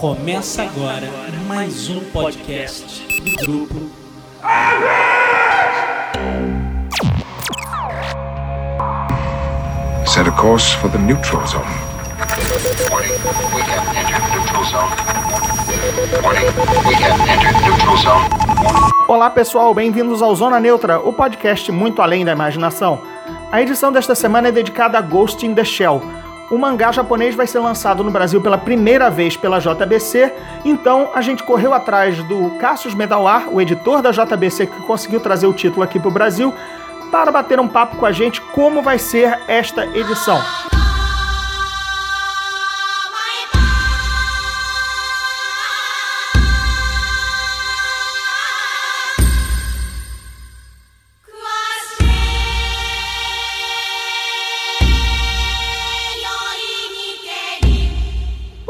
Começa agora mais um podcast do grupo. Set a course for the neutral zone. Warning, we have entered neutral zone. Warning, we have entered neutral zone. Olá pessoal, bem-vindos ao Zona Neutra, o podcast muito além da imaginação. A edição desta semana é dedicada a Ghost in the Shell. O mangá japonês vai ser lançado no Brasil pela primeira vez pela JBC, então a gente correu atrás do Cassius Medawar, o editor da JBC que conseguiu trazer o título aqui para o Brasil, para bater um papo com a gente como vai ser esta edição.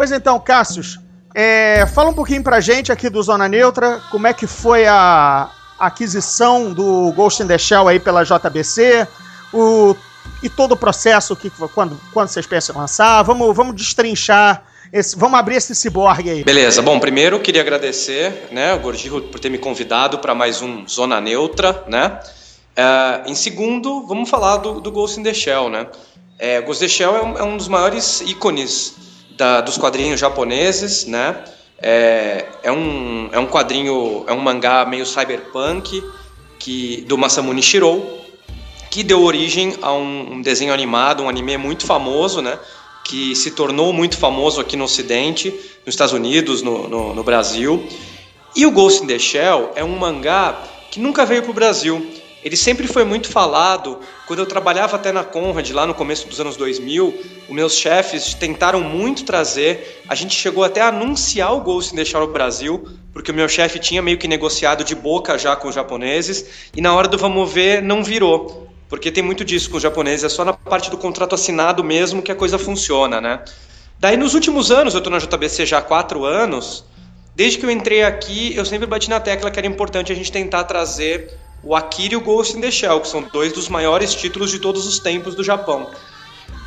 Pois então, Cassius, é, fala um pouquinho pra gente aqui do Zona Neutra, como é que foi a aquisição do Ghost in the Shell aí pela JBC, o, e todo o processo, que, quando, quando vocês pensam lançar, vamos, vamos destrinchar, esse, vamos abrir esse ciborgue aí. Beleza, bom, primeiro queria agradecer, né, o Gordillo por ter me convidado para mais um Zona Neutra, né, é, em segundo, vamos falar do, do Ghost in the Shell, né, é, Ghost in the Shell é um, é um dos maiores ícones da, dos quadrinhos japoneses, né? É, é, um, é um quadrinho, é um mangá meio cyberpunk que, do Masamune Shirou, que deu origem a um, um, desenho animado, um anime muito famoso, né? Que se tornou muito famoso aqui no Ocidente, nos Estados Unidos, no, no, no Brasil. E o Ghost in the Shell é um mangá que nunca veio para o Brasil. Ele sempre foi muito falado. Quando eu trabalhava até na Conrad, lá no começo dos anos 2000, os meus chefes tentaram muito trazer. A gente chegou até a anunciar o Ghost in Shell no Brasil, porque o meu chefe tinha meio que negociado de boca já com os japoneses, e na hora do vamos ver, não virou. Porque tem muito disso com os japoneses, é só na parte do contrato assinado mesmo que a coisa funciona, né? Daí nos últimos anos, eu estou na JBC já há quatro anos, desde que eu entrei aqui, eu sempre bati na tecla que era importante a gente tentar trazer o Akira e o Ghost in the Shell, que são dois dos maiores títulos de todos os tempos do Japão.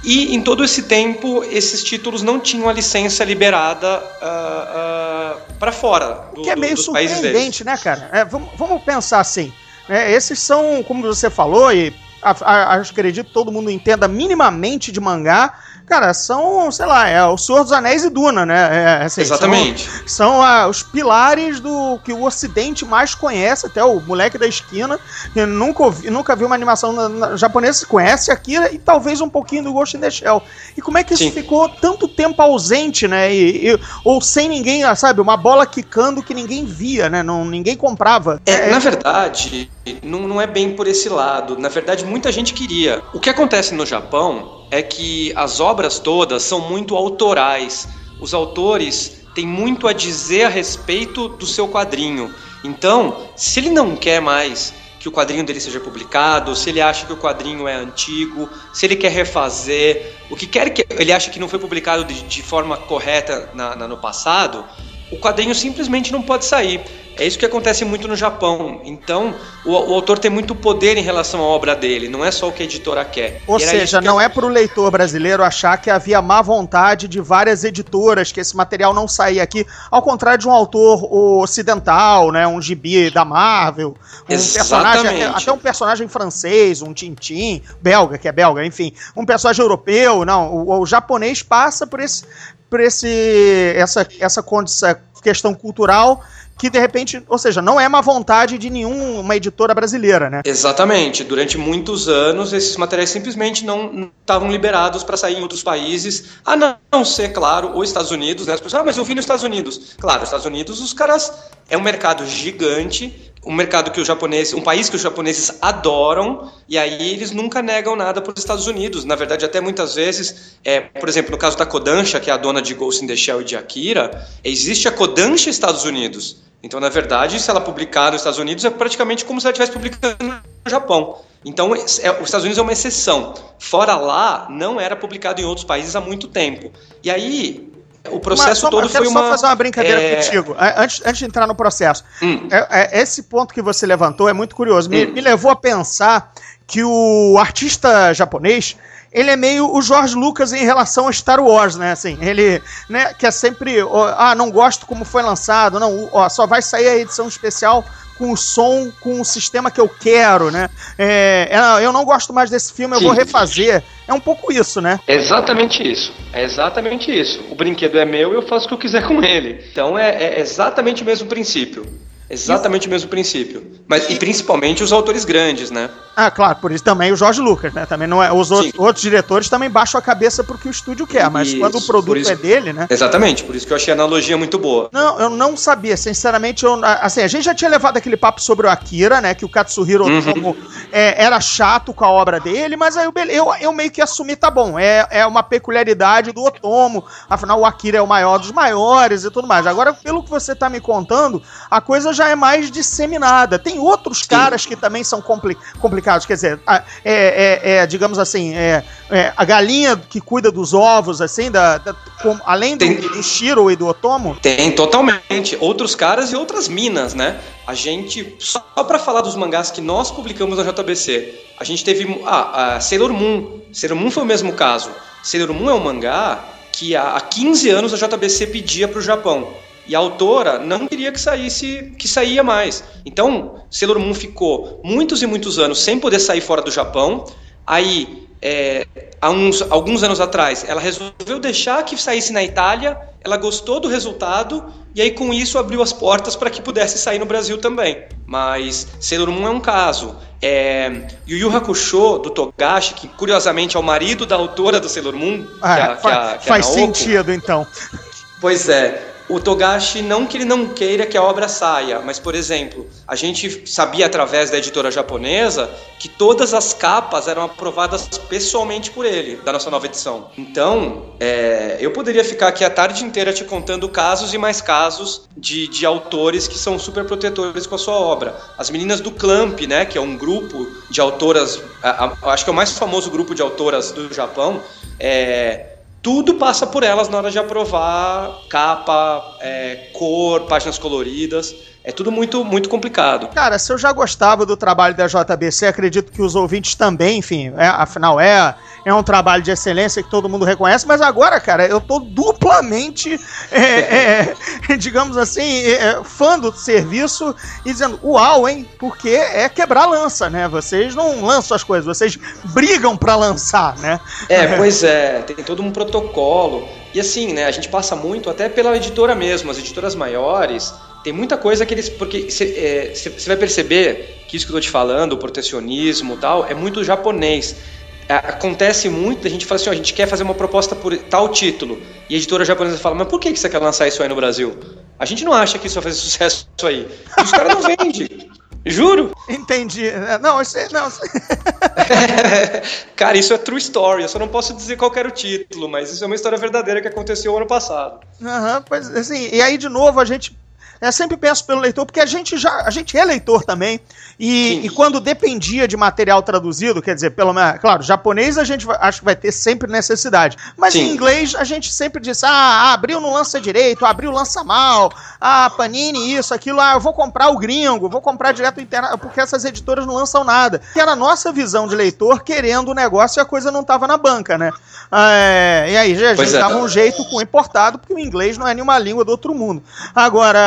E em todo esse tempo, esses títulos não tinham a licença liberada uh, uh, para fora do, que é meio do, surpreendente, né, cara? É, vamos, vamos, pensar assim. Né? Esses são, como você falou, e acho que acredito que todo mundo entenda minimamente de mangá, cara, são, sei lá, é o Senhor dos Anéis e Duna, né? É, assim, Exatamente. São, são ah, os pilares do que o Ocidente mais conhece, até o moleque da esquina, que nunca, ouvi, nunca viu uma animação na, na, japonesa, conhece Akira e talvez um pouquinho do Ghost in the Shell. E como é que isso Sim. ficou tanto tempo ausente, né? E, e, ou sem ninguém, sabe, uma bola quicando que ninguém via, né? Não, ninguém comprava. É, é, na verdade, não, não é bem por esse lado. Na verdade, muita gente queria. O que acontece no Japão é que as obras todas são muito autorais. Os autores têm muito a dizer a respeito do seu quadrinho. Então, se ele não quer mais que o quadrinho dele seja publicado, se ele acha que o quadrinho é antigo, se ele quer refazer, o que quer que ele acha que não foi publicado de, de forma correta na, na, no passado, o quadrinho simplesmente não pode sair. É isso que acontece muito no Japão. Então, o, o, autor tem muito poder em relação à obra dele, não é só o que a editora quer. Ou seja, não é para o leitor brasileiro achar que havia má vontade de várias editoras, que esse material não saía aqui, ao contrário de um autor ocidental, né, um gibi da Marvel, um Exatamente. personagem, até, até, um personagem francês, um Tintin, belga, que é belga, enfim, um personagem europeu, não, o, o japonês passa por esse por esse essa essa condição questão cultural que de repente, ou seja, não é uma vontade de nenhuma editora brasileira, né? Exatamente. Durante muitos anos, esses materiais simplesmente não estavam liberados para sair em outros países, a não ser, claro, os Estados Unidos, né? As pessoas, ah, mas eu vi nos Estados Unidos. Claro, os Estados Unidos, os caras é um mercado gigante, um mercado que os japoneses, um país que os japoneses adoram, e aí eles nunca negam nada para os Estados Unidos. Na verdade, até muitas vezes, é, por exemplo, no caso da Kodansha, que é a dona de Ghost in the Shell e de Akira, existe a Kodansha Estados Unidos. Então, na verdade, se ela publicar nos Estados Unidos, é praticamente como se ela estivesse publicando no Japão. Então, é, os Estados Unidos é uma exceção. Fora lá, não era publicado em outros países há muito tempo. E aí, o processo Uma- todo quero foi só uma. fazer uma brincadeira é, contigo, a- antes, antes de entrar no processo. Hum. É- é- esse ponto que você levantou é muito curioso. Me, Hum. me levou a pensar que o artista japonês ele é meio o George Lucas em relação a Star Wars, né? Assim, ele, né, que é sempre, ó, ah, não gosto como foi lançado, não, ó, só vai sair a edição especial com o som, com o sistema que eu quero, né? É, é, eu não gosto mais desse filme, eu Sim. vou refazer. É um pouco isso, né? É exatamente isso. É exatamente isso. O brinquedo é meu e eu faço o que eu quiser com ele. Então é, é exatamente o mesmo princípio. Exatamente o mesmo princípio. Mas, e principalmente os autores grandes, né? Ah, claro, por isso também o Jorge Lucas, né? Também não é. Os outros, outros diretores também baixam a cabeça pro que o estúdio quer, mas Isso, quando o produto isso- é dele, né? Exatamente, por isso que eu achei a analogia muito boa. Não, eu não sabia, sinceramente, eu, assim, a gente já tinha levado aquele papo sobre o Akira, né, que o Katsuhiro Uhum. Otomo é, era chato com a obra dele, mas aí eu, eu, eu meio que assumi, tá bom, é, é uma peculiaridade do Otomo, afinal o Akira é o maior dos maiores e tudo mais. Agora, pelo que você tá me contando, a coisa já é mais disseminada. Tem outros caras que também são compli- complicados, quer dizer, a- é, é- é, digamos assim, é, é, a galinha que cuida dos ovos, assim, da, da- com- além do, Tem- do Shiro e do Otomo, Tem totalmente. Outros caras e outras minas, né? A gente, só pra falar dos mangás que nós publicamos na JBC, a gente teve. Ah, a Sailor Moon. Sailor Moon foi o mesmo caso. Sailor Moon é um mangá que há há 15 anos a JBC pedia pro Japão. E a autora não queria que saísse, que saía mais. Então, Sailor Moon ficou muitos e muitos anos sem poder sair fora do Japão. Aí, é, há uns, alguns anos atrás, ela resolveu deixar que saísse na Itália, ela gostou do resultado, e aí com isso abriu as portas para que pudesse sair no Brasil também. Mas Sailor Moon é um caso. É, Yu Yu Hakusho, do Togashi, que curiosamente é o marido da autora do Sailor Moon, que Ah, é a- que é a- fa- que é a faz Naoko. sentido, então. Pois é. O Togashi, não que ele não queira que a obra saia, mas, por exemplo, a gente sabia através da editora japonesa que todas as capas eram aprovadas pessoalmente por ele, da nossa nova edição. Então, é, eu poderia ficar aqui a tarde inteira te contando casos e mais casos de, de autores que são super protetores com a sua obra. As meninas do Clamp, né, que é um grupo de autoras, a- a- acho que é o mais famoso grupo de autoras do Japão, é, tudo passa por elas na hora de aprovar capa, é, cor, páginas coloridas. É tudo muito, muito complicado. Cara, se eu já gostava do trabalho da JBC, acredito que os ouvintes também, enfim, é, afinal é, é um trabalho de excelência que todo mundo reconhece, mas agora, cara, eu tô duplamente, é, é, digamos assim, é, é, fã do serviço e dizendo, uau, hein, porque é quebrar lança, né? Vocês não lançam as coisas, vocês brigam pra lançar, né? É, pois é, tem todo um protocolo. E assim, né, a gente passa muito até pela editora mesmo, as editoras maiores, tem muita coisa que eles. Porque você vai perceber que isso que eu tô te falando, o protecionismo e tal, é muito japonês. É, Acontece muito, a gente fala assim, ó, a gente quer fazer uma proposta por tal título. E a editora japonesa fala, mas por que que você quer lançar isso aí no Brasil? A gente não acha que isso vai fazer sucesso aí. E os caras não vendem. Juro. Entendi. É, Não, isso é, não, isso- Cara, isso é true story. Eu só não posso dizer qual era o título, mas isso é uma história verdadeira que aconteceu ano passado. Aham, pois assim, e aí de novo a gente é, sempre penso pelo leitor, porque a gente já a gente é leitor também. E, e quando dependia de material traduzido, quer dizer, pelo menos, claro, japonês a gente vai- acho que vai ter sempre necessidade. Mas Sim. em inglês a gente sempre diz: ah, abriu não lança direito, abriu lança mal, ah, Panini, isso, aquilo, ah, eu vou comprar o gringo, vou comprar direto interna, porque essas editoras não lançam nada. Que era a nossa visão de leitor querendo o negócio e a coisa não tava na banca, né? É, e aí a gente Pois é. dava um jeito com importado, porque o inglês não é nenhuma língua do outro mundo. Agora,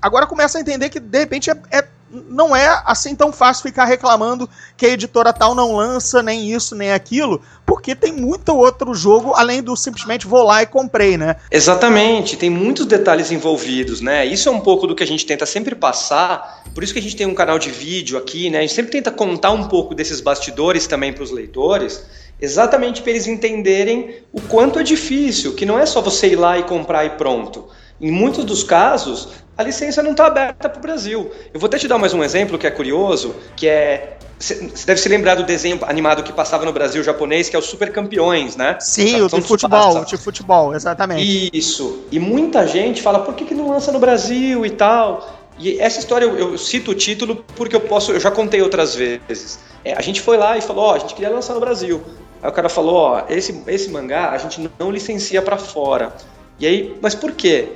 agora começa a entender que de repente é, é- não é assim tão fácil ficar reclamando que a editora tal não lança nem isso nem aquilo, porque tem muito outro jogo além do simplesmente vou lá e comprei, né? Exatamente, tem muitos detalhes envolvidos, né? Isso é um pouco do que a gente tenta sempre passar, por isso que a gente tem um canal de vídeo aqui, né? A gente sempre tenta contar um pouco desses bastidores também para os leitores, exatamente para eles entenderem o quanto é difícil, que não é só você ir lá e comprar e pronto. Em muitos dos casos, a licença não está aberta para o Brasil. Eu vou até te dar mais um exemplo que é curioso, que é você deve se lembrar do desenho animado que passava no Brasil japonês, que é o Super Campeões, né? Sim, o Capitão de futebol, o de futebol, exatamente. Isso. E muita gente fala, por que, que não lança no Brasil e tal? E essa história eu, eu cito o título porque eu posso, eu já contei outras vezes. É, a gente foi lá e falou, ó, a gente queria lançar no Brasil. Aí o cara falou, ó, esse, esse mangá a gente não licencia pra fora. E aí, mas por quê?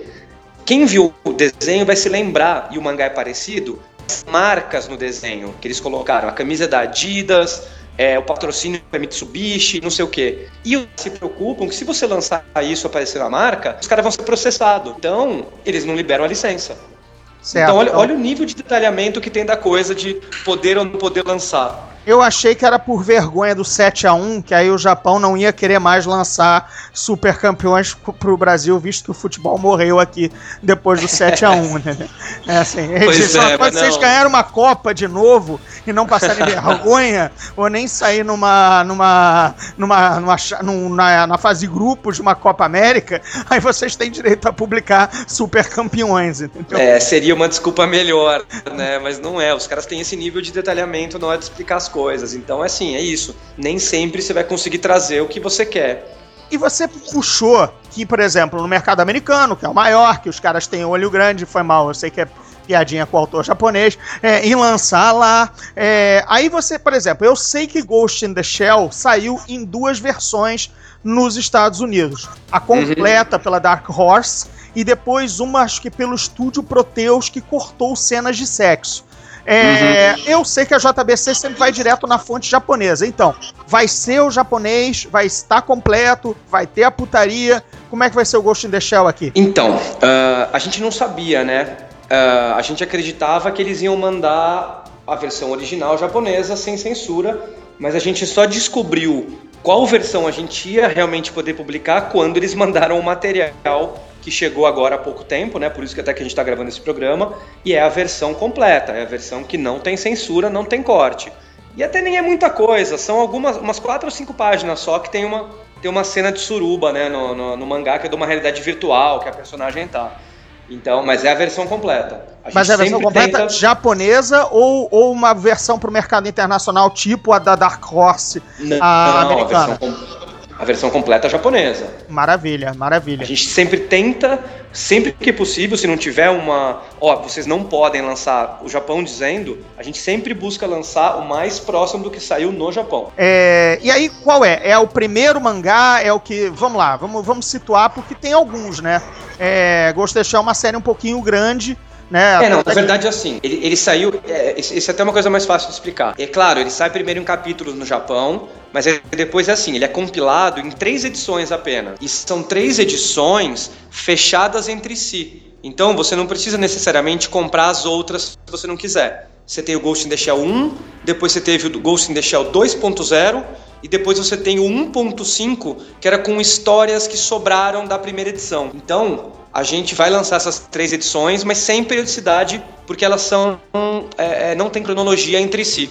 Quem viu o desenho vai se lembrar, e o mangá é parecido, marcas no desenho que eles colocaram. A camisa da Adidas, é, o patrocínio é Mitsubishi, não sei o quê. E se preocupam que se você lançar isso aparecer na marca, os caras vão ser processados. Então, eles não liberam a licença. Certo, então, olha, então... olha o nível de detalhamento que tem da coisa de poder ou não poder lançar. Eu achei que era por vergonha do 7 a 1 que aí o Japão não ia querer mais lançar super campeões pro Brasil, visto que o futebol morreu aqui depois do 7 a 1 né? É assim, pois é, quando vocês ganharam uma Copa de novo e não passarem vergonha, ou nem sair numa, numa, numa, numa, numa, na fase grupos de uma Copa América, aí vocês têm direito a publicar super campeões, entendeu? É, seria uma desculpa melhor, né? Mas não é. Os caras têm esse nível de detalhamento na hora de explicar as coisas coisas. Então, assim, é isso. Nem sempre você vai conseguir trazer o que você quer. E você puxou que, por exemplo, no mercado americano, que é o maior, que os caras têm olho grande, foi mal, eu sei que é piadinha com o autor japonês, é, em lançar lá. É, aí você, por exemplo, eu sei que Ghost in the Shell saiu em duas versões nos Estados Unidos. A completa uhum. pela Dark Horse e depois uma, acho que pelo estúdio Proteus, que cortou cenas de sexo. É, uhum. Eu sei que a JBC sempre vai direto na fonte japonesa. Então, vai ser o japonês, vai estar completo, vai ter a putaria. Como é que vai ser o Ghost in the Shell aqui? Então, uh, a gente não sabia, né? Uh, a gente acreditava que eles iam mandar a versão original japonesa sem censura, mas a gente só descobriu qual versão a gente ia realmente poder publicar quando eles mandaram o material que chegou agora há pouco tempo, né? Por isso que até que a gente está gravando esse programa, e é a versão completa, é a versão que não tem censura, não tem corte. E até nem é muita coisa, são algumas umas quatro ou cinco páginas só que tem uma, tem uma cena de suruba, né, no, no, no mangá, que é de uma realidade virtual que a personagem tá. Então, mas é a versão completa. A mas é a versão completa tenta... japonesa ou, ou uma versão para o mercado internacional, tipo a da Dark Horse, não, a não, americana? A versão, a versão completa japonesa. Maravilha, maravilha. A gente sempre tenta, sempre que possível, se não tiver uma. Ó, vocês não podem lançar o Japão dizendo, a gente sempre busca lançar o mais próximo do que saiu no Japão. É, e aí, qual é? É o primeiro mangá? É o que. Vamos lá, vamos, vamos situar, porque tem alguns, né? É, Ghost Shell é uma série um pouquinho grande. Né? É, não, na verdade, assim, ele, ele saiu. É, isso é até uma coisa mais fácil de explicar. É claro, ele sai primeiro em capítulos no Japão, mas depois é assim, ele é compilado em três edições apenas. E são três edições fechadas entre si. Então você não precisa necessariamente comprar as outras se você não quiser. Você tem o Ghost in the Shell 1, depois você teve o Ghost in the Shell 2.0 e depois você tem o 1.5, que era com histórias que sobraram da primeira edição. Então, a gente vai lançar essas três edições, mas sem periodicidade, porque elas são é, é não tem cronologia entre si.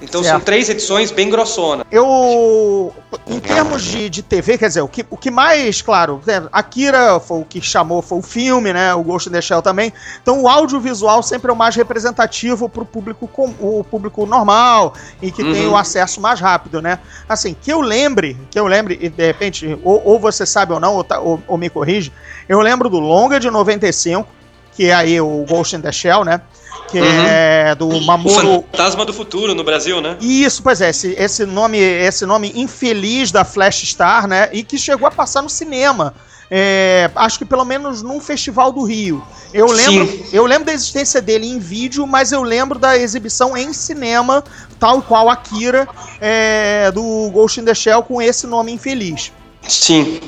Então certo. são três edições bem grossonas. Eu. Em termos de, de TV, quer dizer, o que, o que mais, claro, né, Akira foi o que chamou, foi o filme, né? O Ghost in the Shell também. Então o audiovisual sempre é o mais representativo para o público, o público normal e que uhum. tem o acesso mais rápido, né? Assim, que eu lembre, que eu lembre, e de repente, ou, ou você sabe ou não, ou, tá, ou, ou me corrige, eu lembro do Longa de 95, que é aí o Ghost in the Shell, né? Que uhum. é do Mamoru. O Fantasma do Futuro no Brasil, né? Isso, pois é, esse, esse nome, esse nome infeliz da Flash Star, né? E que chegou a passar no cinema. É, acho que pelo menos num festival do Rio. Eu lembro, Sim. eu lembro da existência dele em vídeo, mas eu lembro da exibição em cinema, tal qual Akira, é, do Ghost in the Shell com esse nome infeliz. Sim.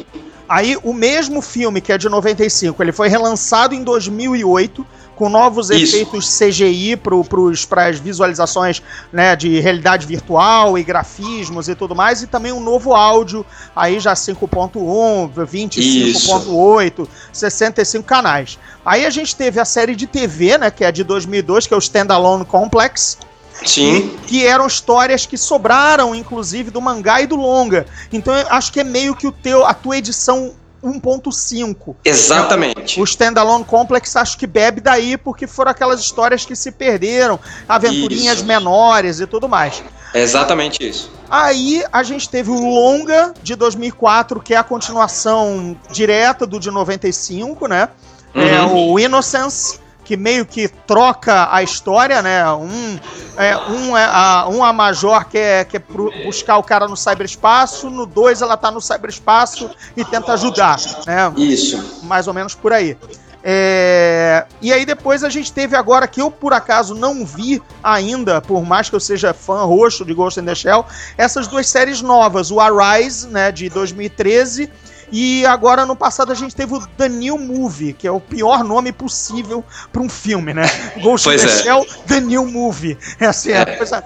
Aí o mesmo filme que é de 95, ele foi relançado em 2008 com novos Isso. efeitos CGI para as visualizações né, de realidade virtual e grafismos e tudo mais, e também um novo áudio, aí já 5.1, 25.8, 65 canais. Aí a gente teve a série de TV, né, que é de 2002, que é o Standalone Complex, Sim. Que, eram histórias que sobraram, inclusive, do mangá e do longa. Então eu acho que é meio que o teu, a tua edição 1.5. Exatamente. O Standalone Complex acho que bebe daí porque foram aquelas histórias que se perderam, aventurinhas isso. menores e tudo mais. É exatamente isso. Aí a gente teve o Longa de 2004, que é a continuação direta do de 95, né? É uhum. É o Innocence que meio que troca a história, né? Um é, um é a, um a Major quer, quer buscar o cara no cyberespaço, no dois ela tá no cyberespaço e tenta ajudar, né? Isso. Mais ou menos por aí. É... E aí depois a gente teve agora que eu por acaso não vi ainda, por mais que eu seja fã roxo de Ghost in the Shell, essas duas séries novas, o Arise, né, de 2013 e agora, no passado, a gente teve o New Movie, que é o pior nome possível para um filme, né? Ghost in the é. Shell, The New Movie. Essa é, é a coisa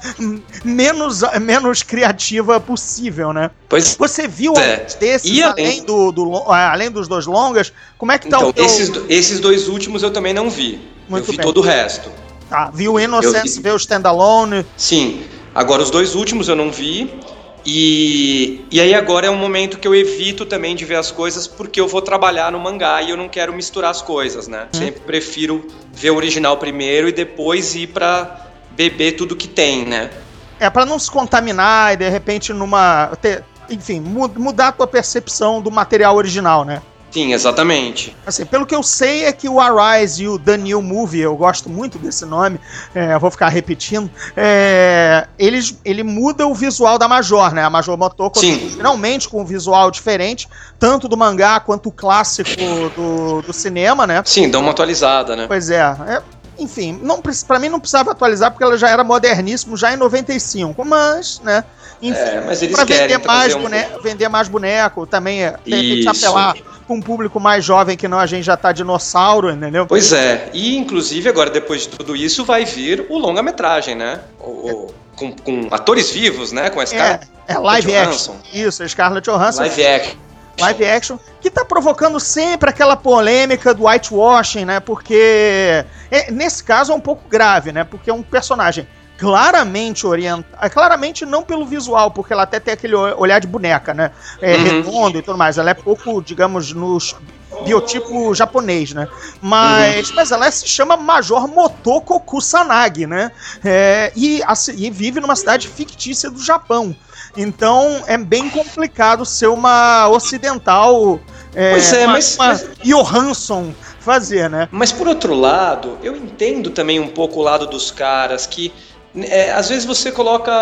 menos, menos criativa possível, né? Pois Você viu é. desses, E além, além- do, do- além dos dois longas? Como é que tá Então, o teu... esses, esses dois últimos eu também não vi. Muito eu vi bem. todo o resto. Tá, viu Innocence, Eu vi. viu Standalone... Sim. Agora, os dois últimos eu não vi. E, e aí agora é um momento que eu evito também de ver as coisas porque eu vou trabalhar no mangá e eu não quero misturar as coisas, né? Sempre prefiro ver o original primeiro e depois ir pra beber tudo que tem, né? É, pra não se contaminar e de repente numa... ter- enfim, mu- mudar a tua percepção do material original, né? Sim, exatamente. Assim, pelo que eu sei é que o Arise e o The New Movie, eu gosto muito desse nome, é, vou ficar repetindo, é, eles, ele muda o visual da Major, né? A Major Motoko Sim. finalmente com um visual diferente, tanto do mangá quanto o clássico do, do cinema, né? Sim, dá uma atualizada, né? Pois é, é, enfim, pra mim não precisava atualizar porque ela já era moderníssimo já em 95, mas, né? Enfim, É, mas eles pra querem vender mais, um bone- vender mais boneco, também é, repente Isso. apelar pra um público mais jovem que não a gente já tá dinossauro, entendeu? Pois é, e inclusive agora depois de tudo isso vai vir o longa-metragem, né? O, com, com atores vivos, né? Com a É, Scarlett é live action. Isso, Scarlett Johansson. Live action. Live action, que tá provocando sempre aquela polêmica do whitewashing, né? Porque é, nesse caso é um pouco grave, né? Porque é um personagem claramente orientado, claramente não pelo visual, porque ela até tem aquele olhar de boneca, né? É Uhum. redondo e tudo mais. Ela é pouco, digamos, nos biotipo japonês, né? Mas, Uhum. mas ela se chama Major Motoko Kusanagi, né? É, e, assim, e vive numa cidade fictícia do Japão. Então é bem complicado ser uma ocidental. É, Pois é, uma, mas- uma mas- Johansson fazer, né? Mas por outro lado, eu entendo também um pouco o lado dos caras que é, às vezes você coloca.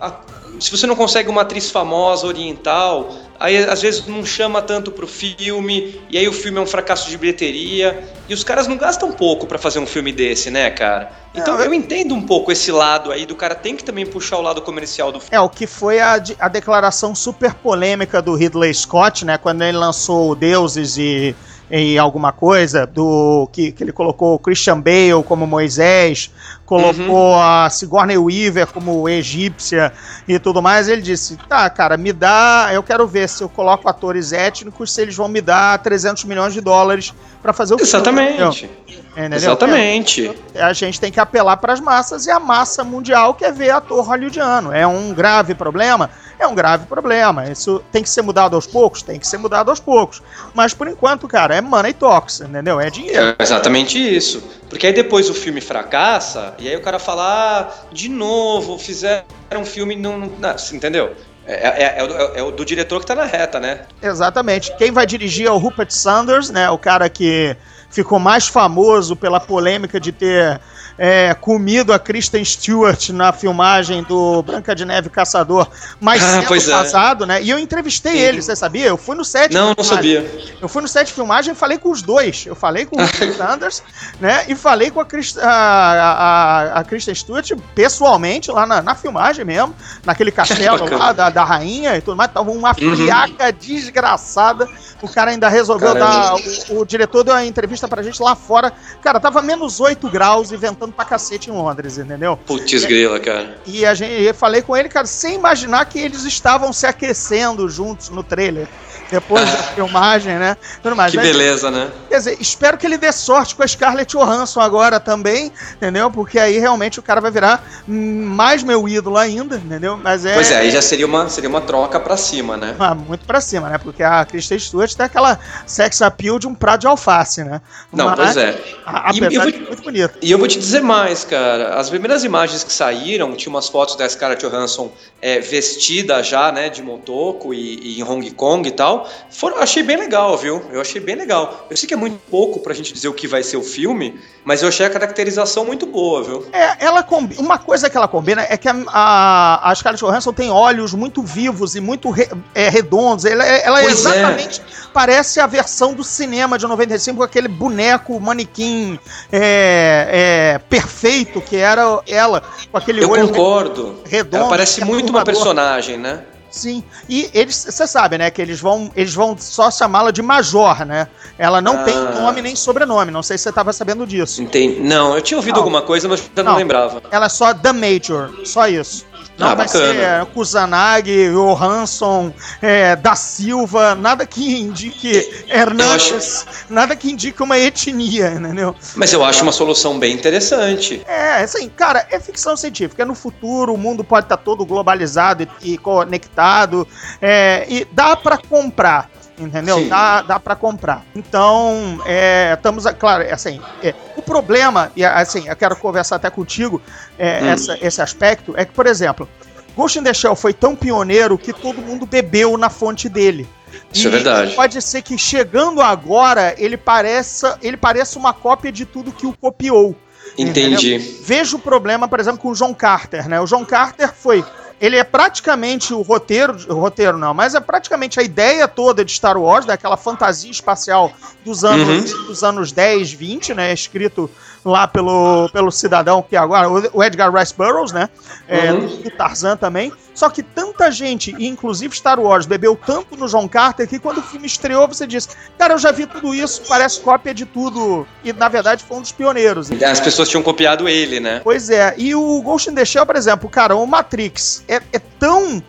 a- se você não consegue uma atriz famosa oriental, aí às vezes não chama tanto pro filme, e aí o filme é um fracasso de bilheteria. E os caras não gastam pouco pra fazer um filme desse, né, cara? Então É, eu- entendo um pouco esse lado aí do cara tem que também puxar o lado comercial do filme. É, o que foi a, a declaração super polêmica do Ridley Scott, né? Quando ele lançou Deuses e, e alguma coisa, do que, que ele colocou o Christian Bale como Moisés, colocou a Sigourney Weaver como egípcia e tudo mais. Ele disse: tá, cara, me dá. Eu quero ver se eu coloco atores étnicos, se eles vão me dar 300 milhões de dólares pra fazer o filme. Exatamente. Entendeu? Exatamente. a gente tem que apelar para as massas e a massa mundial quer ver ator hollywoodiano. É um grave problema? É um grave problema. Isso tem que ser mudado aos poucos? Tem que ser mudado aos poucos. Mas por enquanto, cara, é money talks, entendeu? É dinheiro. É exatamente isso. Porque aí depois o filme fracassa, e aí o cara fala, ah, de novo, fizeram um filme, não, não, não entendeu? É, é- é o- é o do diretor que tá na reta, né? Exatamente. Quem vai dirigir é o Rupert Sanders, né? O cara que ficou mais famoso pela polêmica de ter é, comido a Kristen Stewart na filmagem do Branca de Neve Caçador mais Ah, cedo pois é. né? E eu entrevistei Sim. ele, você sabia? Eu fui no set. Não, não sabia. Eu fui no set de filmagem e falei com os dois. Eu falei com o Sanders, né? E falei com a, Chris- a, a, a Kristen Stewart pessoalmente, lá na, na filmagem mesmo, naquele castelo lá da, da rainha e tudo mais. Tava uma Uhum. friaca desgraçada. O cara ainda resolveu Caramba. dar. O, o diretor deu uma entrevista pra gente lá fora. Cara, tava menos 8 graus e ventando pra cacete em Londres, entendeu? Putz grila, cara. E a gente, eu falei com ele, cara, sem imaginar que eles estavam se aquecendo juntos no trailer. Depois da filmagem, né? Tudo mais. Que Mas, beleza, né? Quer dizer, espero que ele dê sorte com a Scarlett Johansson agora também, entendeu? Porque aí realmente o cara vai virar mais meu ídolo ainda, entendeu? Mas é. Pois é, aí já seria uma, seria uma troca pra cima, né? ah, muito pra cima, né? Porque a Kristen Stewart tem aquela sex appeal de um prato de alface, né? Não, Mas, pois é. a- E- Apesar eu vou- de muito bonita. E eu vou te dizer mais, cara. As primeiras imagens que saíram, tinha umas fotos da Scarlett Johansson é, vestida já, né, de Motoko e, e em Hong Kong e tal. Tal. Foram, achei bem legal, viu? Eu achei bem legal. Eu sei que é muito pouco pra gente dizer o que vai ser o filme, mas eu achei a caracterização muito boa, viu? É, ela combi... uma coisa que ela combina é que a, a, a Scarlett Johansson tem olhos muito vivos e muito re, é, redondos. Ela, ela é exatamente parece a versão do cinema de 95 com aquele boneco manequim é, é, perfeito que era ela com aquele eu olho concordo. redondo. Ela parece muito uma personagem, né? Sim. E eles, você sabe, né, que eles vão, eles vão só chamá-la de Major, né? Ela não ah. tem nome nem sobrenome. Não sei se você estava sabendo disso. Entendi. Não, eu tinha ouvido não. alguma coisa, mas eu não, não lembrava. Ela é só The Major, só isso. Não ah, vai bacana. ser Kusanagi, Johansson, é, da Silva, nada que indique Hernandes, acho... nada que indique uma etnia, entendeu? Mas eu acho uma solução bem interessante. É, assim, cara, é ficção científica. No futuro o mundo pode estar todo globalizado e, e conectado, é, e dá para comprar entendeu? Sim. Dá, dá para comprar. Então, é, estamos, claro, assim, é, o problema, e assim, eu quero conversar até contigo é, hum. essa, esse aspecto, é que, por exemplo, Ghost in the Shell foi tão pioneiro que todo mundo bebeu na fonte dele. Isso é e é verdade. Pode ser que chegando agora ele pareça, ele pareça uma cópia de tudo que o copiou. Entendi. Entendeu? Vejo o problema, por exemplo, com o John Carter, né? O John Carter foi ele é praticamente o roteiro, o roteiro não, mas é praticamente a ideia toda de Star Wars, daquela fantasia espacial dos anos, uhum. dos anos 10, 20, né? Escrito lá pelo, pelo cidadão que agora, o Edgar Rice Burroughs, né? É, uhum. do Tarzan também. Só que tanta gente, e inclusive Star Wars, bebeu tanto no John Carter que quando o filme estreou você disse: Cara, eu já vi tudo isso, parece cópia de tudo. E na verdade foi um dos pioneiros. As pessoas tinham copiado ele, né? Pois é. E o Ghost in the Shell, por exemplo, cara, o Matrix é, é tão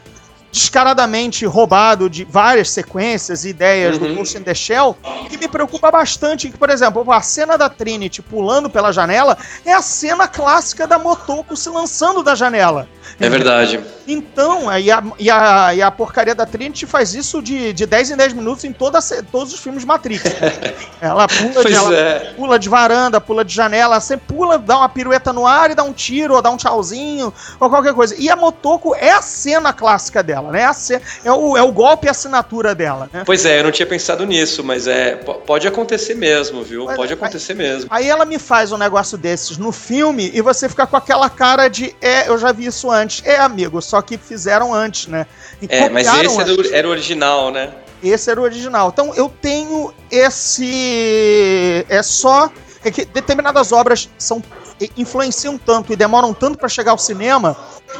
descaradamente roubado de várias sequências e ideias uhum. do Ghost in the Shell, que me preocupa bastante. Que, por exemplo, a cena da Trinity pulando pela janela é a cena clássica da Motoko se lançando da janela. É verdade. Então, e a, e a, e a porcaria da Trinity faz isso de, de 10 em 10 minutos em toda, todos os filmes Matrix. ela pula de, ela é. pula de varanda, pula de janela, sempre pula, dá uma pirueta no ar e dá um tiro, ou dá um tchauzinho, ou qualquer coisa. E a Motoko é a cena clássica dela, né? É, é, o, é o golpe e assinatura dela, né? Pois é, eu não tinha pensado nisso, mas é pode acontecer mesmo, viu? Mas, pode acontecer aí, mesmo. Aí ela me faz um negócio desses no filme e você fica com aquela cara de, é, eu já vi isso antes. É, amigo, só que fizeram antes, né? E é, mas esse era, era o original, né? Esse era o original. Então eu tenho esse. É só. É que determinadas obras são influenciam tanto e demoram tanto para chegar ao cinema,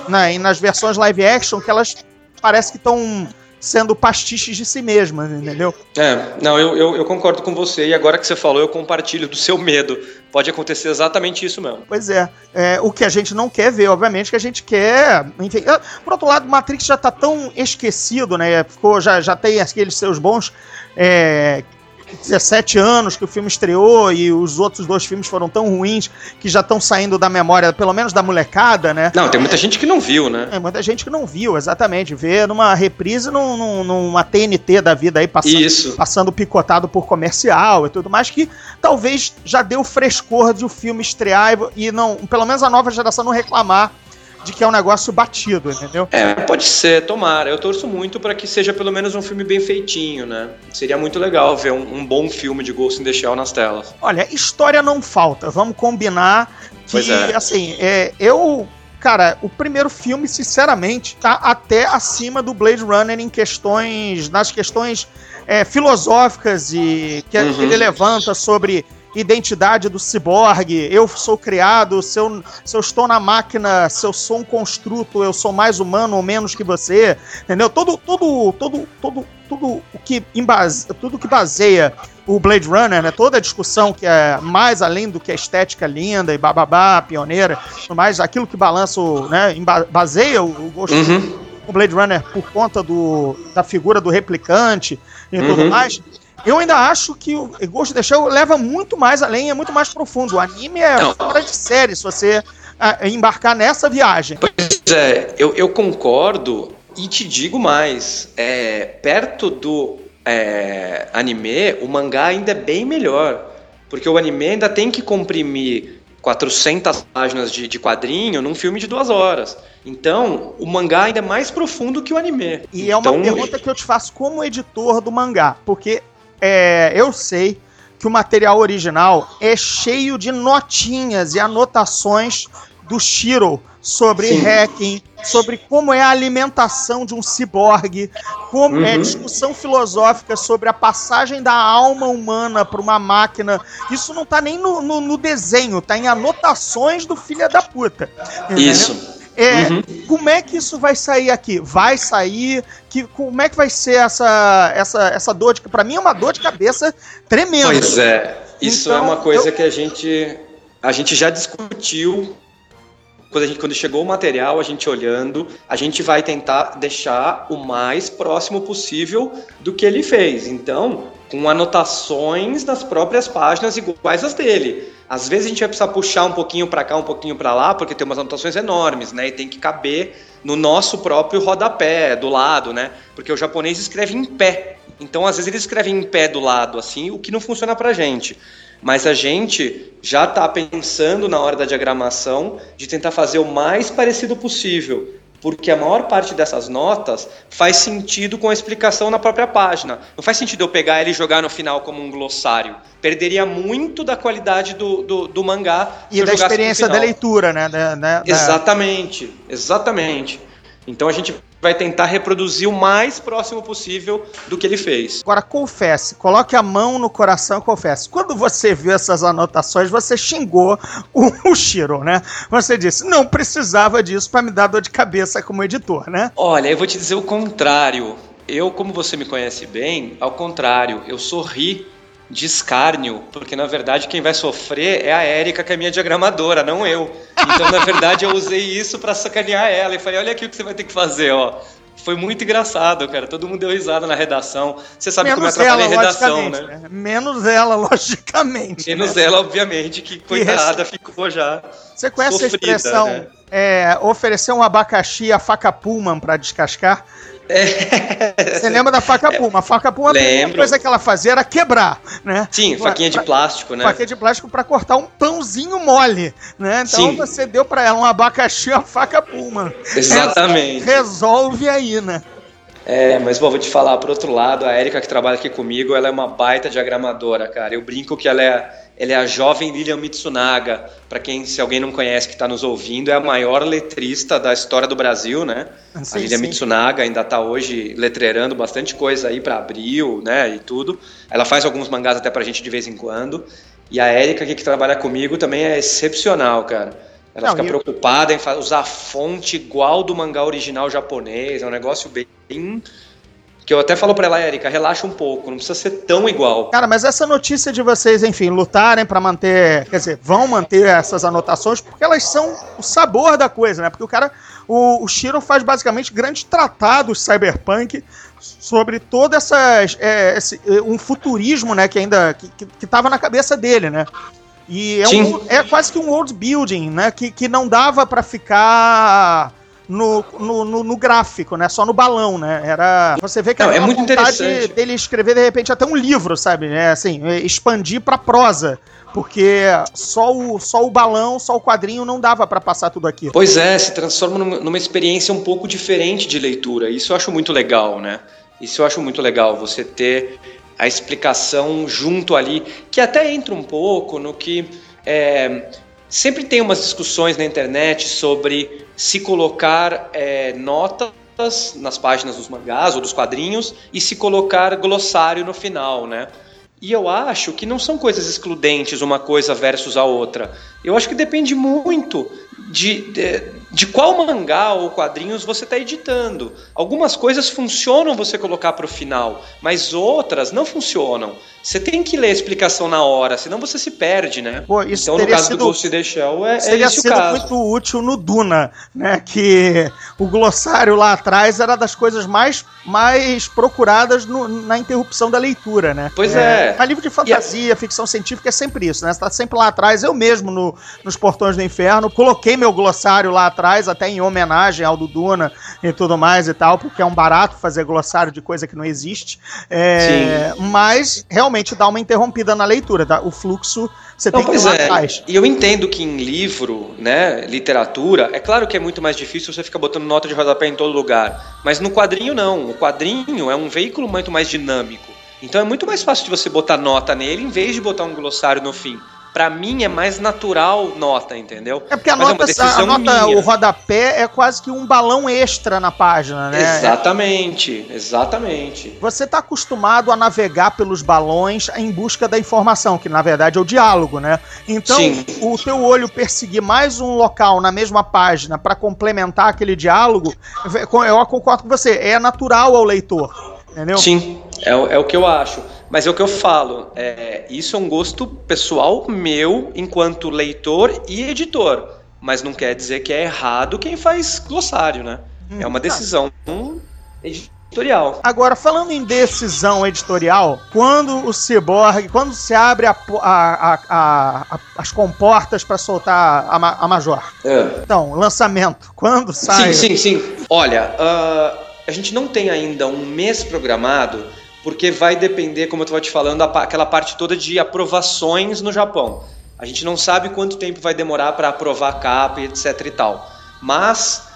né, e nas versões live action, que elas parece que estão sendo pastiches de si mesmas, entendeu? É, não, eu, eu, eu, concordo com você, e agora que você falou, eu compartilho do seu medo. Pode acontecer exatamente isso mesmo. Pois é, é o que a gente não quer ver, obviamente, que a gente quer. Enfim, por outro lado, Matrix já tá tão esquecido, né? Ficou, já, já tem aqueles seus bons é, 17 anos que o filme estreou e os outros dois filmes foram tão ruins que já estão saindo da memória, pelo menos da molecada, né? Não, tem muita gente que não viu, né? É, muita gente que não viu, exatamente. Vê numa reprise num, num, numa TNT da vida aí, passando, Isso. passando picotado por comercial e tudo mais, que talvez já deu frescor de o filme estrear e, e não, pelo menos a nova geração não reclamar de que é um negócio batido, entendeu? É, pode ser, tomara. Eu torço muito para que seja pelo menos um filme bem feitinho, né? Seria muito legal ver um, um, bom filme de Ghost in the Shell nas telas. Olha, história não falta. Vamos combinar que, pois é. assim, é, eu cara, o primeiro filme, sinceramente, tá até acima do Blade Runner em questões, nas questões é, filosóficas e que, uhum. ele levanta sobre identidade do ciborgue, eu sou criado, se eu, se eu estou na máquina, se eu sou um construto, eu sou mais humano ou menos que você, entendeu? Todo, todo, todo, todo, tudo o que embase, tudo que baseia o Blade Runner, né? Toda a discussão que é mais além do que a estética linda e bababá, pioneira, mais aquilo que balança, o, né? Baseia o, o gosto uhum. do Blade Runner por conta do, da figura do replicante e uhum. tudo mais. Eu ainda acho que o Ghost of the Shell leva muito mais além, é muito mais profundo. O anime é Não. fora de série se você uh, embarcar nessa viagem. Pois é, eu, eu concordo e te digo mais. É, perto do é, anime, o mangá ainda é bem melhor. Porque o anime ainda tem que comprimir 400 páginas de, de quadrinho num filme de duas horas. Então, o mangá ainda é mais profundo que o anime. E é uma então, pergunta que eu te faço como editor do mangá, porque é, eu sei que o material original é cheio de notinhas e anotações do Shiro sobre Sim. hacking, sobre como é a alimentação de um ciborgue, como é Uhum. discussão filosófica sobre a passagem da alma humana para uma máquina. Isso não tá nem no, no- no desenho, tá em anotações do filho da puta. entendeu? Isso. É, Uhum. Como é que isso vai sair aqui? Vai sair? Que, como é que vai ser essa, essa, essa dor de Pra mim é uma dor de cabeça tremenda. Pois é, isso Então, é uma coisa eu- que a gente, a gente já discutiu. Quando, a gente, quando chegou o material, a gente olhando, a gente vai tentar deixar o mais próximo possível do que ele fez. Então, com anotações nas próprias páginas iguais às dele. Às vezes a gente vai precisar puxar um pouquinho para cá, um pouquinho para lá, porque tem umas anotações enormes, né? E tem que caber no nosso próprio rodapé, do lado, né? Porque o japonês escreve em pé. Então, às vezes, ele escreve em pé do lado, assim, o que não funciona pra gente. Mas a gente já está pensando na hora da diagramação de tentar fazer o mais parecido possível. Porque a maior parte dessas notas faz sentido com a explicação na própria página. Não faz sentido eu pegar ele e jogar no final como um glossário. Perderia muito da qualidade do, do, do mangá E da experiência da leitura, né? Da, da- Exatamente, exatamente. Então a gente vai tentar reproduzir o mais próximo possível do que ele fez. Agora, confesse, coloque a mão no coração e confesse. Quando você viu essas anotações, você xingou o, o Shiro, né? Você disse, não precisava disso pra me dar dor de cabeça como editor, né? Olha, eu vou te dizer o contrário. Eu, como você me conhece bem, ao contrário, eu sorri de escárnio, porque na verdade quem vai sofrer é a Érica, que é minha diagramadora, não eu. Então, na verdade, eu usei isso pra sacanear ela e falei: olha aqui o que você vai ter que fazer, ó. Foi muito engraçado, cara. Todo mundo deu risada na redação. Você sabe como eu Menos ela, atrapalhei a redação, né? né? Menos ela, logicamente. Menos né? ela, obviamente, que coitada ficou já. Você conhece sofrida, a expressão né? é, oferecer um abacaxi a faca Pullman pra descascar? Você lembra da faca Puma? A faca Puma, a primeira Lembro. coisa que ela fazia era quebrar, né? Sim, faquinha de Pra- plástico, né? Faquinha de plástico pra cortar um pãozinho mole, né? Então Sim. você deu pra ela um abacaxi a faca Puma. Exatamente. Resolve aí, né? É, mas bom, vou te falar, por outro lado, a Erika que trabalha aqui comigo, ela é uma baita diagramadora, cara. Eu brinco que ela é, ela é a jovem Lilian Mitsunaga. Pra quem, se alguém não conhece que tá nos ouvindo, é a maior letrista da história do Brasil, né? Sim, a Lilian sim. Mitsunaga ainda tá hoje letreirando bastante coisa aí pra abril, né, e tudo. Ela faz alguns mangás até pra gente de vez em quando. E a Erika aqui que trabalha comigo também é excepcional, cara. Ela Não, fica e- preocupada em usar a fonte igual do mangá original japonês, é um negócio bem que eu até falo pra ela, Erika, relaxa um pouco, não precisa ser tão igual. Cara, mas essa notícia de vocês, enfim, lutarem pra manter, quer dizer, vão manter essas anotações porque elas são o sabor da coisa, né? Porque o cara, o, o Shiro faz basicamente grandes tratados cyberpunk sobre todo essas, é, esse, é, um futurismo, né, que ainda que, que, que tava na cabeça dele, né? E é, um, é quase que um world building, né? Que, que não dava pra ficar no, no, no- no gráfico, né? Só no balão, né? Era. Você vê que Não, havia é uma muito vontade interessante. dele escrever, de repente, até um livro, sabe? É, assim, é, expandir pra prosa. Porque só o, só o balão, só o quadrinho não dava pra passar tudo aqui. Pois é, se transforma numa, numa experiência um pouco diferente de leitura. Isso eu acho muito legal, né? Isso eu acho muito legal, você ter a explicação junto ali, que até entra um pouco no que. é, sempre tem umas discussões na internet sobre se colocar é, notas nas páginas dos mangás ou dos quadrinhos e se colocar glossário no final, né? E eu acho que não são coisas excludentes uma coisa versus a outra. Eu acho que depende muito de, de, de qual mangá ou quadrinhos você está editando. Algumas coisas funcionam você colocar para o final, mas outras não funcionam. Você tem que ler a explicação na hora, senão você se perde, né? Pô, então, no caso sido- do Ghost in the Shell, é, é Seria esse o caso. muito útil no Duna, né? Que o glossário lá atrás era das coisas mais, mais procuradas no- na interrupção da leitura, né? Pois é. Mas livro de fantasia, ficção científica é sempre isso, né? Você tá sempre lá atrás. Eu mesmo, no- nos Portões do Inferno, coloquei coloquei meu glossário lá atrás, até em homenagem ao Duduna e tudo mais e tal, porque é um barato fazer glossário de coisa que não existe. É, mas realmente dá uma interrompida na leitura, tá? o fluxo você Não, tem que ir lá é. atrás. E eu entendo que em livro, né, literatura, é claro que é muito mais difícil você ficar botando nota de rodapé em todo lugar. Mas no quadrinho não. O quadrinho é um veículo muito mais dinâmico. Então é muito mais fácil de você botar nota nele em vez de botar um glossário no fim. Pra mim é mais natural nota, entendeu? É porque a Mas nota, decisão a nota minha. o rodapé é quase que um balão extra na página, né? Exatamente, exatamente. Você está acostumado a navegar pelos balões em busca da informação, que na verdade é o diálogo, né? Então, Sim. o teu olho perseguir mais um local na mesma página para complementar aquele diálogo, eu concordo com você, é natural ao leitor. Entendeu? Sim, é, é o que eu acho. Mas é o que eu falo. É, isso é um gosto pessoal meu enquanto leitor e editor. Mas não quer dizer que é errado quem faz glossário, né? É uma decisão editorial. Agora, falando em decisão editorial, quando o Cyborg, quando se abre a a- a- as comportas para soltar a, Ma- a Major. É. Então, lançamento, quando sai? Sim, sim, sim. Olha, ah, a gente não tem ainda um mês programado, porque vai depender, como eu estava te falando, aquela parte toda de aprovações no Japão. A gente não sabe quanto tempo vai demorar para aprovar a capa etc e tal. Mas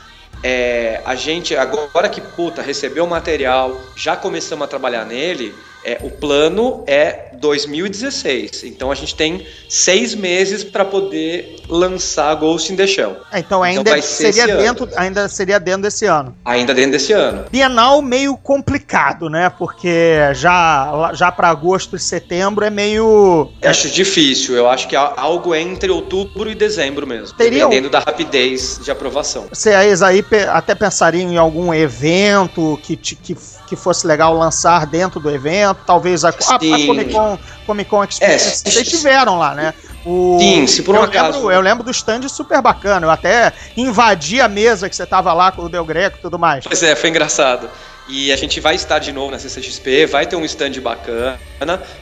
é, a gente, agora que puta, recebeu o material, já começamos a trabalhar nele, é, o plano é 2016. Então a gente tem seis meses para poder lançar Ghost in the Shell. Então ainda Então vai ser seria ano. dentro, ainda seria dentro desse ano. Ainda dentro desse ano. Bienal meio complicado, né? Porque já já para agosto e setembro é meio Eu acho difícil, eu acho que é algo entre outubro e dezembro mesmo. Teria um- dependendo da rapidez de aprovação. Vocês aí até pensariam em algum evento que, que, que fosse legal lançar dentro do evento, talvez a, a, a. Comic Con, Comic Con Experience. É, Vocês tiveram lá, né? O, Sim, se por um eu acaso- Lembro, eu lembro do stand super bacana. Eu até invadi a mesa que você tava lá com o Del Greco e tudo mais. Pois é, foi engraçado. E a gente vai estar de novo na CCXP, vai ter um stand bacana.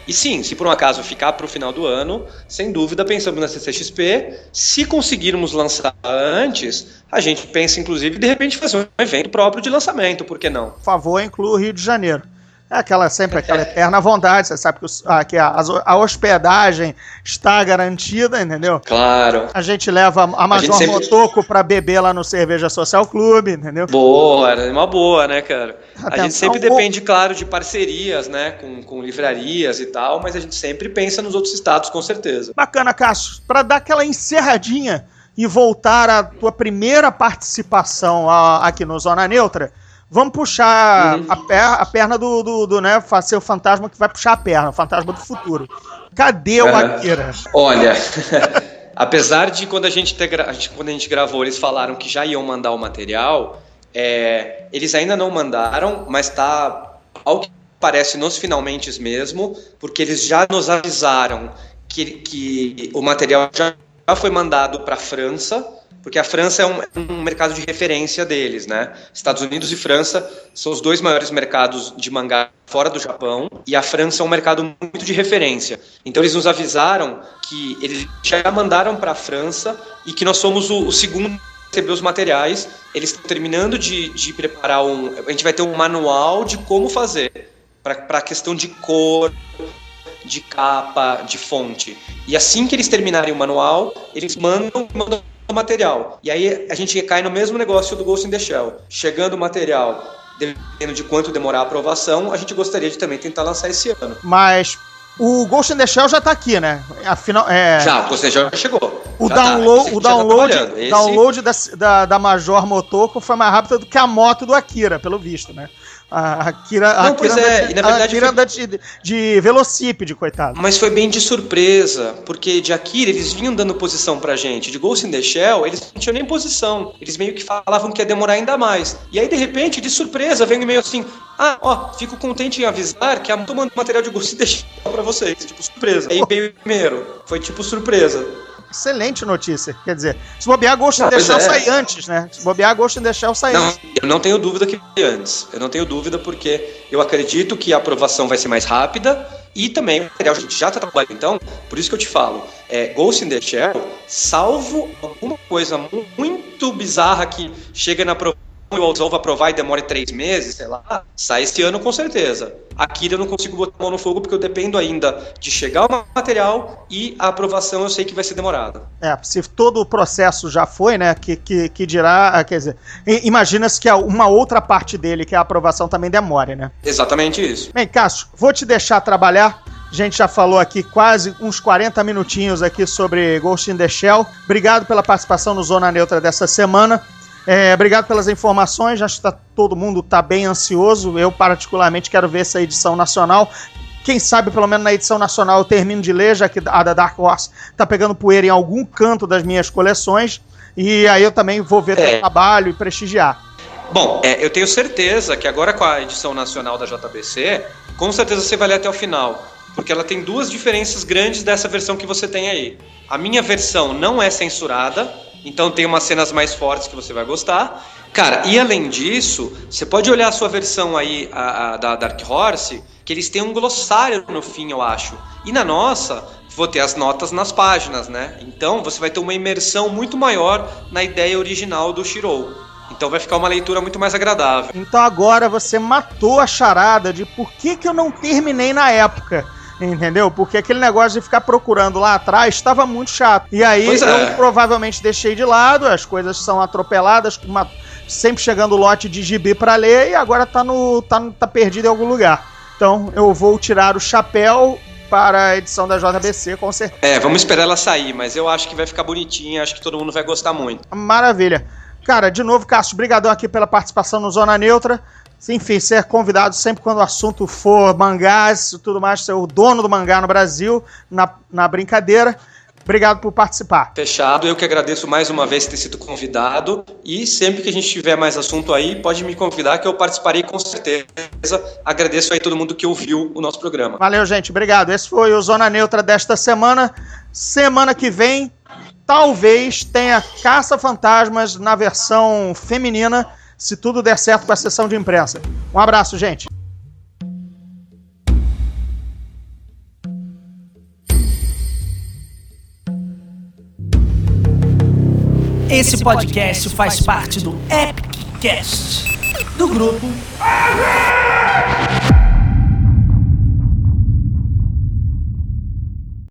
E sim, se por um acaso ficar para o final do ano, sem dúvida pensamos na CCXP. Se conseguirmos lançar antes, a gente pensa inclusive de repente fazer um evento próprio de lançamento, por que não? Por favor, inclua o Rio de Janeiro. É aquela, sempre aquela eterna vontade, você sabe que, os- ah, que a, a hospedagem está garantida, entendeu? Claro. A gente leva a Major sempre- Motoco pra beber lá no Cerveja Social Clube, entendeu? Boa, é uma boa, né, cara? A Atenção, gente sempre depende, claro, de parcerias, né, com, com livrarias e tal, mas a gente sempre pensa nos outros estados, com certeza. Bacana, Cássio. Pra dar aquela encerradinha e voltar à tua primeira participação ah, aqui no Zona Neutra, vamos puxar Uhum. a, per- a perna do, do, do, né, ser o fantasma que vai puxar a perna, o fantasma do futuro. Cadê o Aham. Akira? Olha, apesar de quando a gente, gra- a gente- quando a gente gravou, eles falaram que já iam mandar o material, é, eles ainda não mandaram, mas tá ao que parece nos finalmente mesmo, porque eles já nos avisaram que, que o material já já foi mandado para a França, porque a França é um, é um mercado de referência deles, né? Estados Unidos e França são os dois maiores mercados de mangá fora do Japão, e a França é um mercado muito de referência. Então eles nos avisaram que eles já mandaram para a França e que nós somos o, o segundo receber os materiais. Eles estão terminando de, de preparar um. A gente vai ter um manual de como fazer para a questão de cor, de capa, de fonte. E assim que eles terminarem o manual, eles mandam, mandam material. E aí a gente cai no mesmo negócio do Ghost in the Shell. Chegando o material, dependendo de quanto demorar a aprovação, a gente gostaria de também tentar lançar esse ano. Mas o Ghost in the Shell já tá aqui, né? Afinal, é, Já, o Ghost in the Shell já chegou. o Já tá. download, a o tá download. Esse- download da, da, da Major Motoko foi mais rápido do que a moto do Akira, pelo visto, né? A Akira, a Não, Akira pois é, anda- e na verdade Akira foi- de, de velocípede, coitado. Mas foi bem de surpresa, porque de Akira eles vinham dando posição pra gente. De Ghost in the Shell, eles não tinham nem posição. Eles meio que falavam que ia demorar ainda mais. E aí, de repente, de surpresa, vem meio assim: ah, ó, fico contente em avisar que a tô mandando material de Ghost in the Shell pra vocês. Tipo, surpresa. Aí veio primeiro. Foi tipo surpresa. Excelente notícia. Quer dizer, se bobear, Ghost in Não, pois Shell é. sai antes, né? Se bobear, Ghost in the Shell sai Não, antes. eu não tenho dúvida que antes. Eu não tenho dúvida porque eu acredito que a aprovação vai ser mais rápida e também o material a gente já está trabalhando. Então, por isso que eu te falo, é, Ghost in the Shell salvo alguma coisa muito bizarra que chega na aprovação e o Alzão vai aprovar e demore três meses, sei lá, sai esse ano com certeza. Aqui eu não consigo botar a mão no fogo porque eu dependo ainda de chegar o material e a aprovação eu sei que vai ser demorada. É, se todo o processo já foi, né, que, que, que dirá, quer dizer, imagina-se que uma outra parte dele, que é a aprovação, também demore, né? Exatamente isso. Bem, Cássio, vou te deixar trabalhar. A gente já falou aqui quase uns 40 minutinhos aqui sobre Ghost in the Shell. Obrigado pela participação no Zona Neutra dessa semana. É, obrigado pelas informações. Acho que tá, todo mundo está bem ansioso. Eu, particularmente, quero ver essa edição nacional. Quem sabe, pelo menos na edição nacional, eu termino de ler, já que a da Dark Horse está pegando poeira em algum canto das minhas coleções. E aí eu também vou ver é. trabalho e prestigiar. Bom, é, eu tenho certeza que agora com a edição nacional da JBC, com certeza você vai ler até o final. Porque ela tem duas diferenças grandes dessa versão que você tem aí. A minha versão não é censurada, então tem umas cenas mais fortes que você vai gostar. Cara, e além disso, você pode olhar a sua versão aí, a, a da Dark Horse, que eles têm um glossário no fim, eu acho. E na nossa, vou ter as notas nas páginas, né? Então você vai ter uma imersão muito maior na ideia original do Shirou. Então vai ficar uma leitura muito mais agradável. Então agora você matou a charada de por que, que eu não terminei na época. Entendeu? Porque aquele negócio de ficar procurando lá atrás estava muito chato. E aí é. eu provavelmente deixei de lado, as coisas são atropeladas, uma, sempre chegando lote de gibi para ler e agora tá, no, tá, tá perdido em algum lugar. Então eu vou tirar o chapéu para a edição da JBC, com certeza. É, vamos esperar ela sair, mas eu acho que vai ficar bonitinha, acho que todo mundo vai gostar muito. Maravilha. Cara, de novo, Cássio, brigadão aqui pela participação no Zona Neutra. Enfim, ser convidado sempre quando o assunto for mangás e tudo mais, ser o dono do mangá no Brasil, na, na brincadeira. Obrigado por participar. Fechado, eu que agradeço mais uma vez ter sido convidado e sempre que a gente tiver mais assunto aí, pode me convidar que eu participarei com certeza. Agradeço aí todo mundo que ouviu o nosso programa. Valeu, gente, obrigado. Esse foi o Zona Neutra desta semana. Semana que vem, talvez tenha Caça Fantasmas na versão feminina se tudo der certo com a sessão de imprensa. Um abraço, gente. Esse podcast faz parte do Epic Cast do grupo